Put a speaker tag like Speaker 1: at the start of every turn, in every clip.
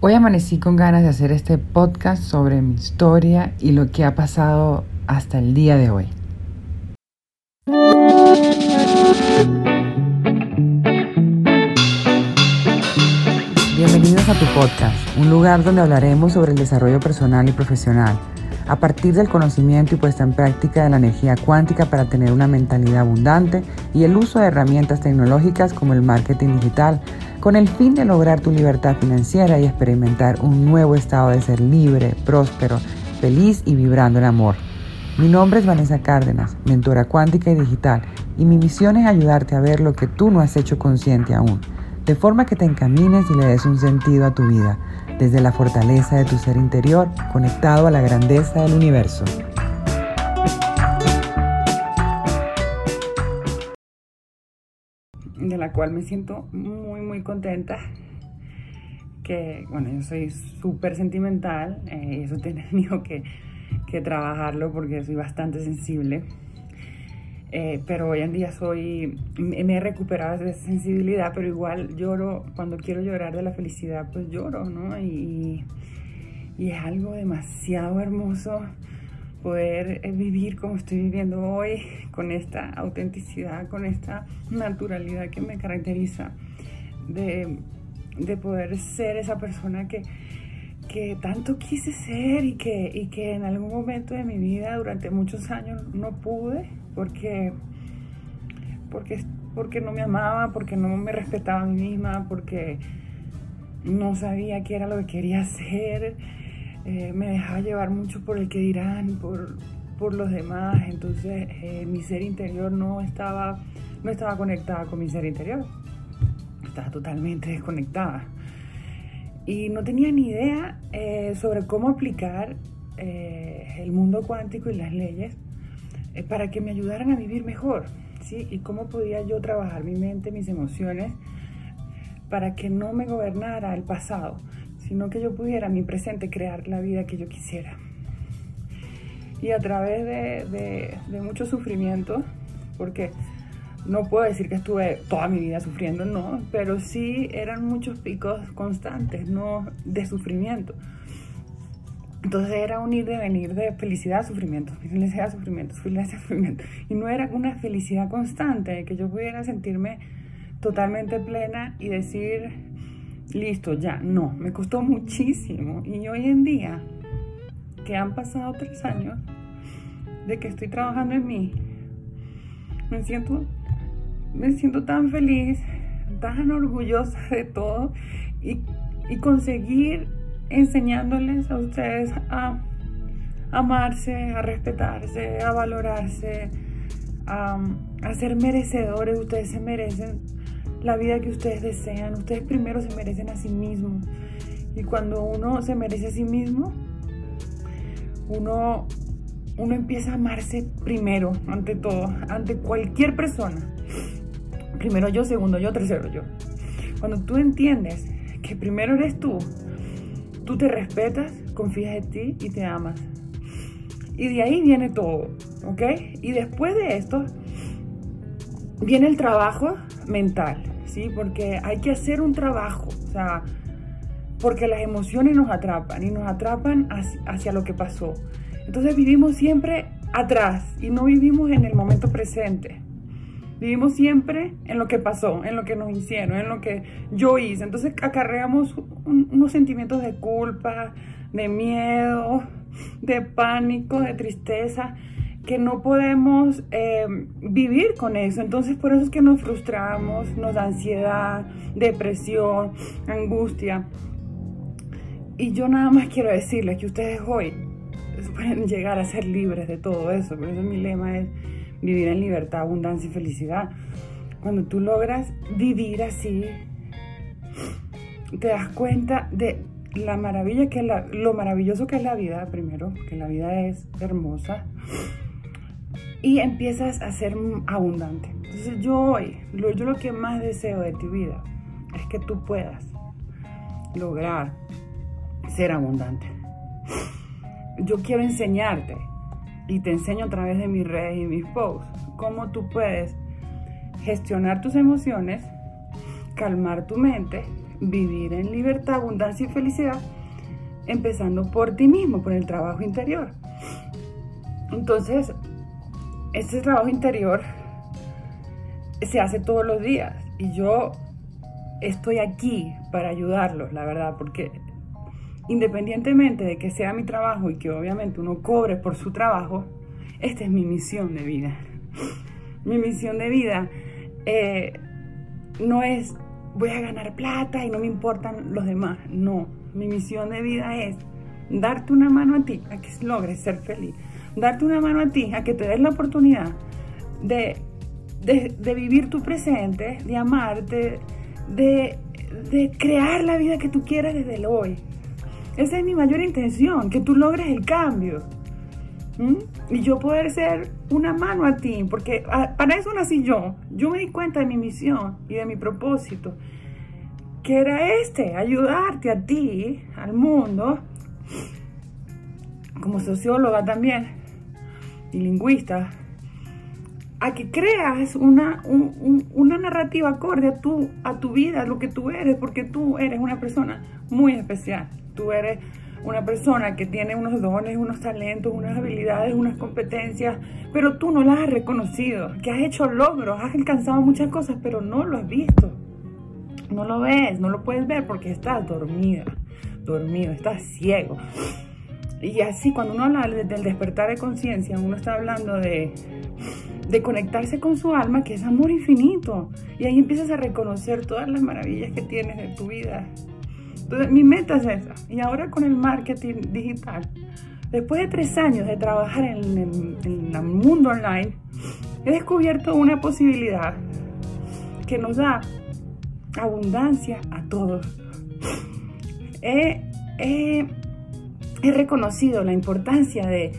Speaker 1: Hoy amanecí con ganas de hacer este podcast sobre mi historia y lo que ha pasado hasta el día de hoy. Bienvenidos a tu podcast, un lugar donde hablaremos sobre el desarrollo personal y profesional, a partir del conocimiento y puesta en práctica de la energía cuántica para tener una mentalidad abundante y el uso de herramientas tecnológicas como el marketing digital con el fin de lograr tu libertad financiera y experimentar un nuevo estado de ser libre, próspero, feliz y vibrando en amor. Mi nombre es Vanessa Cárdenas, mentora cuántica y digital, y mi misión es ayudarte a ver lo que tú no has hecho consciente aún, de forma que te encamines y le des un sentido a tu vida, desde la fortaleza de tu ser interior, conectado a la grandeza del universo. de la cual me siento muy, muy contenta. Que, bueno, yo soy súper sentimental eh, y eso he que, que, trabajarlo porque soy bastante sensible. Eh, pero hoy en día soy, me he recuperado de esa sensibilidad, pero igual lloro, cuando quiero llorar de la felicidad, pues lloro, ¿no? Y, y es algo demasiado hermoso poder eh, vivir como estoy viviendo hoy, con esta autenticidad, con esta naturalidad que me caracteriza, de, poder ser esa persona que, que tanto quise ser y que, y que en algún momento de mi vida, durante muchos años, no pude porque, porque, porque no me amaba, porque no me respetaba a mí misma, porque no sabía qué era lo que quería hacer. Eh, me dejaba llevar mucho por el que dirán, por, por los demás, entonces eh, mi ser interior no estaba, no estaba conectada con mi ser interior, estaba totalmente desconectada. Y no tenía ni idea eh, sobre cómo aplicar el mundo cuántico y las leyes para que me ayudaran a vivir mejor, ¿sí? Y cómo podía yo trabajar mi mente, mis emociones, para que no me gobernara el pasado, sino que yo pudiera mi presente crear la vida que yo quisiera. Y a través de, de, mucho sufrimiento, porque no puedo decir que estuve toda mi vida sufriendo, no, pero sí eran muchos picos constantes, no de sufrimiento. Entonces era un ir de venir de felicidad a sufrimiento, felicidad a sufrimiento, felicidad a sufrimiento. Y no era una felicidad constante, de que yo pudiera sentirme totalmente plena y decir, listo, ya, no, me costó muchísimo. Y hoy en día, que han pasado tres años de que estoy trabajando en mí, me siento, me siento tan feliz, tan orgullosa de todo y, conseguir enseñándoles a ustedes a amarse, a respetarse, a valorarse, a, ser merecedores. Ustedes se merecen la vida que ustedes desean. Ustedes primero se merecen a sí mismos. Y cuando uno se merece a sí mismo, uno, uno empieza a amarse primero, ante todo, ante cualquier persona. Primero yo, segundo yo, tercero yo. Cuando tú entiendes que primero eres tú, tú te respetas, confías en ti y te amas. Y de ahí viene todo, ¿ok? Y después de esto, viene el trabajo mental, ¿sí? Porque hay que hacer un trabajo, o sea, porque las emociones nos atrapan y nos atrapan hacia, lo que pasó. Entonces vivimos siempre atrás y no vivimos en el momento presente. Vivimos siempre en lo que pasó, en lo que nos hicieron, en lo que yo hice. Entonces acarreamos unos sentimientos de culpa, de miedo, de pánico, de tristeza que no podemos eh, vivir con eso. Entonces por eso es que nos frustramos, nos da ansiedad, depresión, angustia. Y yo nada más quiero decirles que ustedes hoy pueden llegar a ser libres de todo eso. Por eso mi lema es vivir en libertad, abundancia y felicidad. Cuando tú logras vivir así, te das cuenta de la maravilla que la, lo maravilloso que es la vida, primero, que la vida es hermosa y empiezas a ser abundante. Entonces yo hoy, yo lo que más deseo de tu vida es que tú puedas lograr ser abundante. Yo quiero enseñarte y te enseño a través de mis redes y mis posts cómo tú puedes gestionar tus emociones, calmar tu mente vivir en libertad, abundancia y felicidad, empezando por ti mismo, por el trabajo interior. Entonces, este trabajo interior se hace todos los días y yo estoy aquí para ayudarlos, la verdad, porque independientemente de que sea mi trabajo y que obviamente uno cobre por su trabajo, esta es mi misión de vida. Mi misión de vida eh, no es voy a ganar plata y no me importan los demás. No, mi misión de vida es darte una mano a ti a que logres ser feliz. Darte una mano a ti a que te des la oportunidad de, de, vivir tu presente, de amarte, de, de crear la vida que tú quieras desde el hoy. Esa es mi mayor intención, que tú logres el cambio. Y yo poder ser una mano a ti, porque para eso nací yo. Yo me di cuenta de mi misión y de mi propósito, que era este, ayudarte a ti, al mundo, como socióloga también y lingüista, a que creas una, una narrativa acorde a tu vida, a lo que tú eres, porque tú eres una persona muy especial. Tú eres una persona que tiene unos dones, unos talentos, unas habilidades, unas competencias, pero tú no las has reconocido, que has hecho logros, has alcanzado muchas cosas, pero no lo has visto. No lo ves, no lo puedes ver porque estás dormida, dormido, estás ciego. Y así cuando uno habla del despertar de conciencia, uno está hablando de, de conectarse con su alma, que es amor infinito. Y ahí empiezas a reconocer todas las maravillas que tienes de tu vida, entonces, mi meta es esa. Y ahora con el marketing digital, después de tres años de trabajar en, el mundo online, he descubierto una posibilidad que nos da abundancia a todos. He, reconocido la importancia de,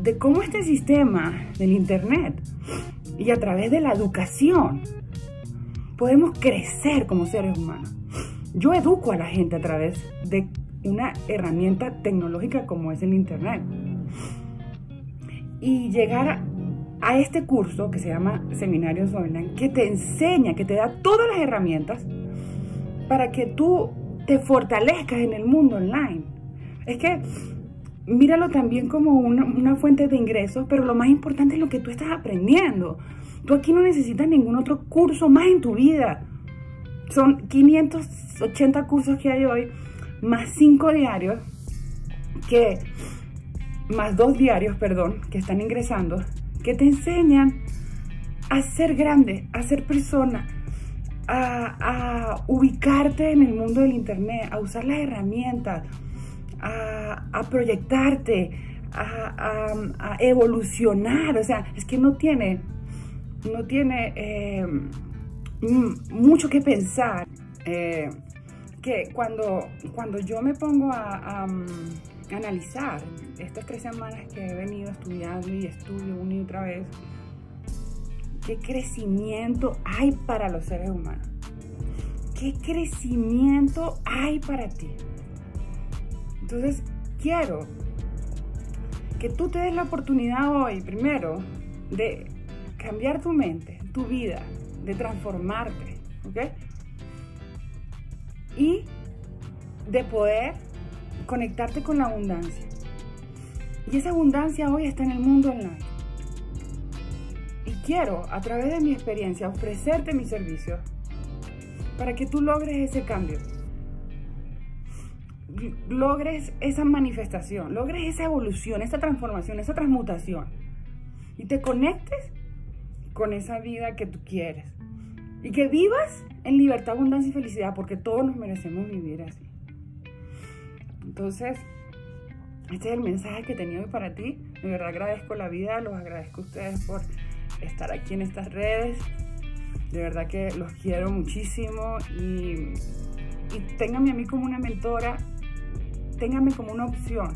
Speaker 1: de cómo este sistema del Internet y a través de la educación podemos crecer como seres humanos. Yo educo a la gente a través de una herramienta tecnológica como es el Internet. Y llegar a, este curso que se llama Seminarios Online, que te enseña, que te da todas las herramientas para que tú te fortalezcas en el mundo online. Es que míralo también como una, una, fuente de ingresos, pero lo más importante es lo que tú estás aprendiendo. Tú aquí no necesitas ningún otro curso más en tu vida. Son 580 cursos que hay hoy, más 5 diarios, que, más 2 diarios, perdón, que están ingresando, que te enseñan a ser grande, a ser persona, a, ubicarte en el mundo del Internet, a usar las herramientas, a, proyectarte, a, evolucionar. O sea, es que no tiene, no tiene... Eh, mucho que pensar. Eh, que cuando, cuando yo me pongo a, mm, analizar estas tres semanas que he venido estudiando y estudio una y otra vez, ¿qué crecimiento hay para los seres humanos? ¿Qué crecimiento hay para ti? Entonces, quiero que tú te des la oportunidad hoy, primero, de cambiar tu mente, tu vida, de transformarte, ¿ok? Y de poder conectarte con la abundancia. Y esa abundancia hoy está en el mundo online. Y quiero, a través de mi experiencia, ofrecerte mi servicio para que tú logres ese cambio. Logres esa manifestación, logres esa evolución, esa transformación, esa transmutación. Y te conectes con esa vida que tú quieres. Y que vivas en libertad, abundancia y felicidad, porque todos nos merecemos vivir así. Entonces, este es el mensaje que tenía hoy para ti. De verdad agradezco la vida, los agradezco a ustedes por estar aquí en estas redes. De verdad que los quiero muchísimo y, y ténganme a mí como una mentora, ténganme como una opción,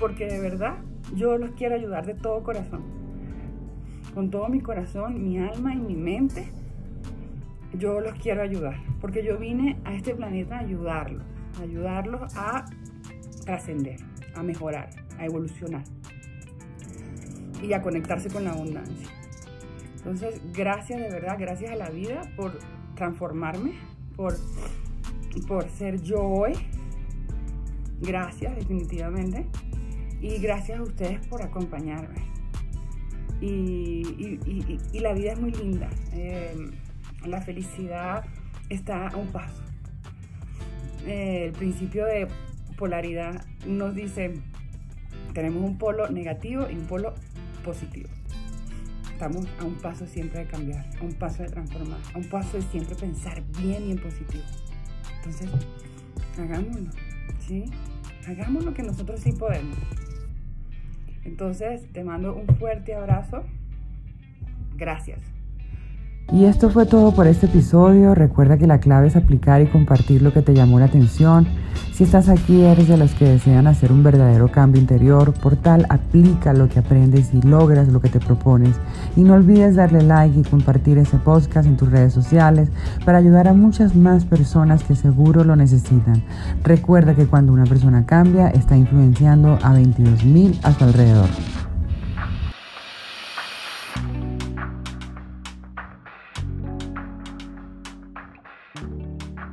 Speaker 1: porque de verdad yo los quiero ayudar de todo corazón con todo mi corazón, mi alma y mi mente, yo los quiero ayudar. Porque yo vine a este planeta a ayudarlos, a ayudarlos a trascender, a mejorar, a evolucionar y a conectarse con la abundancia. Entonces, gracias de verdad, gracias a la vida por transformarme, por, por ser yo hoy. Gracias, definitivamente. Y gracias a ustedes por acompañarme. Y, la vida es muy linda. Em, la felicidad está a un paso. el principio de polaridad nos dice, tenemos un polo negativo y un polo positivo. Estamos a un paso siempre de cambiar, a un paso de transformar, a un paso de siempre pensar bien y en positivo. Entonces, hagámoslo, ¿sí? Hagámoslo que nosotros sí podemos. Entonces, te mando un fuerte abrazo. Gracias.
Speaker 2: Y esto fue todo por este episodio. Recuerda que la clave es aplicar y compartir lo que te llamó la atención. Si estás aquí, eres de los que desean hacer un verdadero cambio interior. Por tal, aplica lo que aprendes y logras lo que te propones. Y no olvides darle like y compartir ese podcast en tus redes sociales para ayudar a muchas más personas que seguro lo necesitan. Recuerda que cuando una persona cambia, está influenciando a 22.000 a su alrededor.